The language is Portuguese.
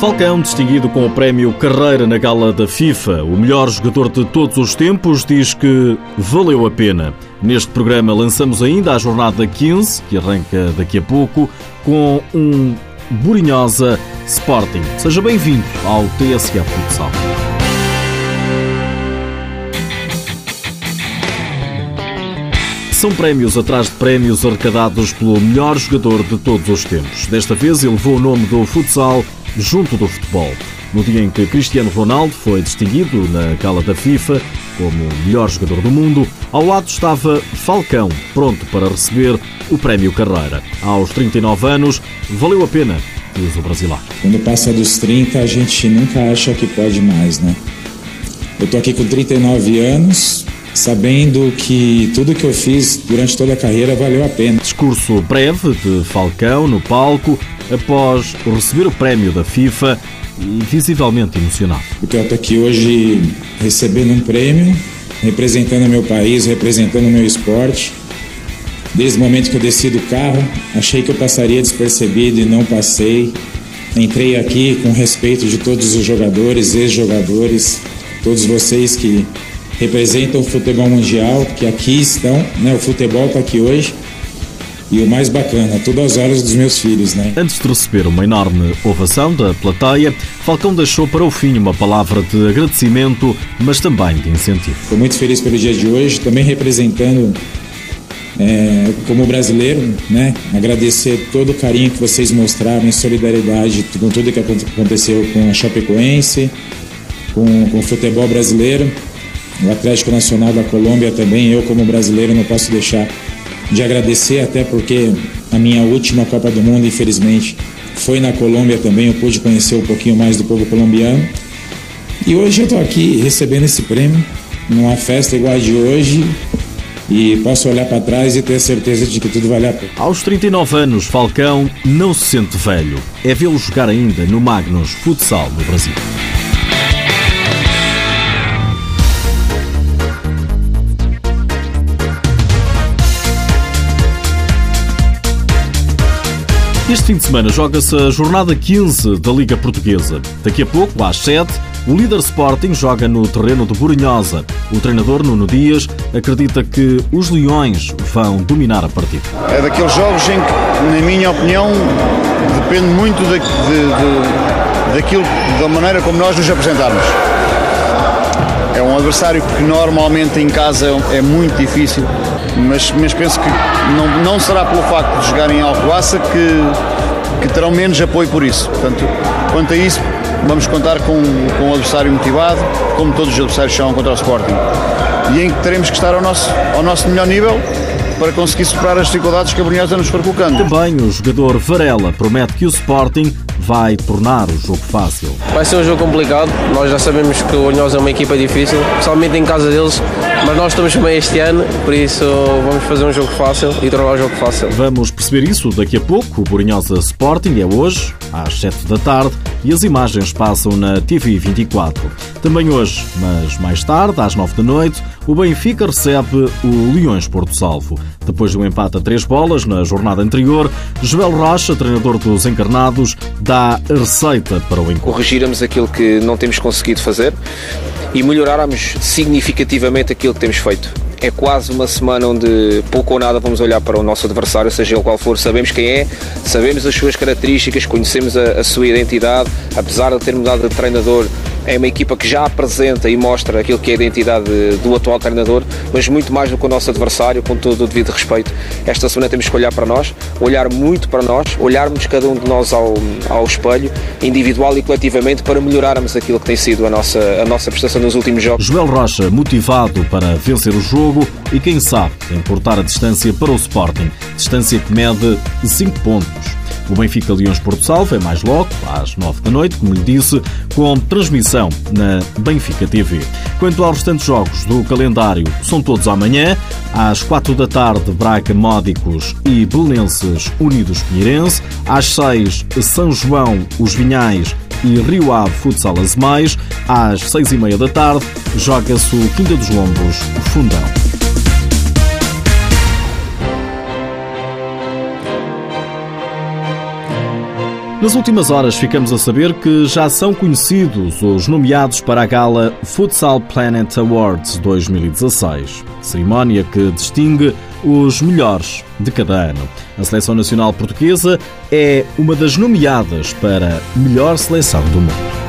Falcão, distinguido com o prémio Carreira na gala da FIFA, o melhor jogador de todos os tempos, diz que valeu a pena. Neste programa lançamos ainda a jornada 15, que arranca daqui a pouco, com um Burinhosa Sporting. Seja bem-vindo ao TSF Futsal. São prémios atrás de prémios arrecadados pelo melhor jogador de todos os tempos. Desta vez ele levou o nome do futsal junto do futebol. No dia em que Cristiano Ronaldo foi distinguido na gala da FIFA como o melhor jogador do mundo, ao lado estava Falcão, pronto para receber o prémio Carreira. Aos 39 anos, valeu a pena, diz o brasileiro. Quando passa dos 30, a gente nunca acha que pode mais, né? Eu tô aqui com 39 anos, sabendo que tudo que eu fiz durante toda a carreira valeu a pena. Discurso breve de Falcão no palco após receber o prémio da FIFA e visivelmente emocionado. Eu estou aqui hoje recebendo um prêmio, representando o meu país, representando o meu esporte. Desde o momento que eu desci do carro, achei que eu passaria despercebido e não passei. Entrei aqui com respeito de todos os jogadores, ex-jogadores, todos vocês que representam o futebol mundial, que aqui estão, né? O futebol está aqui hoje. E o mais bacana, tudo aos olhos dos meus filhos, né? Antes de receber uma enorme ovação da plateia, Falcão deixou para o fim uma palavra de agradecimento, mas também de incentivo. Estou muito feliz pelo dia de hoje, também representando é, como brasileiro, né? Agradecer todo o carinho que vocês mostraram em solidariedade com tudo que aconteceu com a Chapecoense, com, com o futebol brasileiro, o Atlético Nacional da Colômbia também. Eu, como brasileiro, não posso deixar de agradecer, até porque a minha última Copa do Mundo, infelizmente, foi na Colômbia também. Eu pude conhecer um pouquinho mais do povo colombiano. E hoje eu estou aqui recebendo esse prêmio, numa festa igual a de hoje, e posso olhar para trás e ter certeza de que tudo vale a pena. Aos 39 anos, Falcão não se sente velho. É vê-lo jogar ainda no Magnus Futsal no Brasil. Este fim de semana joga-se a jornada 15 da Liga Portuguesa. Daqui a pouco, às 7, o líder Sporting joga no terreno de Burinhosa. O treinador Nuno Dias acredita que os Leões vão dominar a partida. É daqueles jogos em que, na minha opinião, depende muito de, de, de, daquilo, da maneira como nós nos apresentarmos. Adversário que normalmente em casa é muito difícil mas, mas penso que não, não será pelo facto de jogar em Alcoaça que, que terão menos apoio por isso. Portanto, quanto a isso, vamos contar com, com um adversário motivado, como todos os adversários são contra o Sporting. E em que teremos que estar ao nosso, ao nosso melhor nível para conseguir superar as dificuldades que a Brunhosa nos for colocando. Também o jogador Varela promete que o Sporting vai tornar o jogo fácil. Vai ser um jogo complicado, nós já sabemos que o Brunhosa é uma equipa difícil, principalmente em casa deles, mas nós estamos bem este ano, por isso vamos fazer um jogo fácil e tornar o jogo fácil. Vamos perceber isso daqui a pouco. O Borinhosa Sporting é hoje, às 7 da tarde, e as imagens passam na TV 24. Também hoje, mas mais tarde, às 9 da noite, o Benfica recebe o Leões Porto Salvo. Depois de um empate a três bolas na jornada anterior, Joel Rocha, treinador dos encarnados, dá a receita para o encontro. Corrigirmos aquilo que não temos conseguido fazer e melhorarmos significativamente aquilo que temos feito. É quase uma semana onde pouco ou nada vamos olhar para o nosso adversário, seja ele qual for, sabemos quem é, sabemos as suas características, conhecemos a, a sua identidade, apesar de ter mudado de treinador, é uma equipa que já apresenta e mostra aquilo que é a identidade do atual treinador, mas muito mais do que o nosso adversário, com todo o devido respeito. Esta semana temos que olhar para nós, olhar muito para nós, olharmos cada um de nós ao, ao espelho, individual e coletivamente, para melhorarmos aquilo que tem sido a nossa, a nossa prestação nos últimos jogos. Joel Rocha, motivado para vencer o jogo e, quem sabe, encurtar a distância para o Sporting, distância que mede 5 pontos. O Benfica Leões Porto Salvo é mais logo, às 9 da noite, como lhe disse, com transmissão na Benfica TV. Quanto aos restantes jogos do calendário, são todos amanhã, às 4 da tarde, Braga Módicos e Belenenses Unidos Pinheirense, às 6, São João, Os Vinhais e Rio Ave Futsal Azemais, às 6 e meia da tarde, joga-se o Quinta dos Lombos Fundão. Nas últimas horas ficamos a saber que já são conhecidos os nomeados para a gala Futsal Planet Awards 2016, cerimónia que distingue os melhores de cada ano. A seleção nacional portuguesa é uma das nomeadas para melhor seleção do mundo.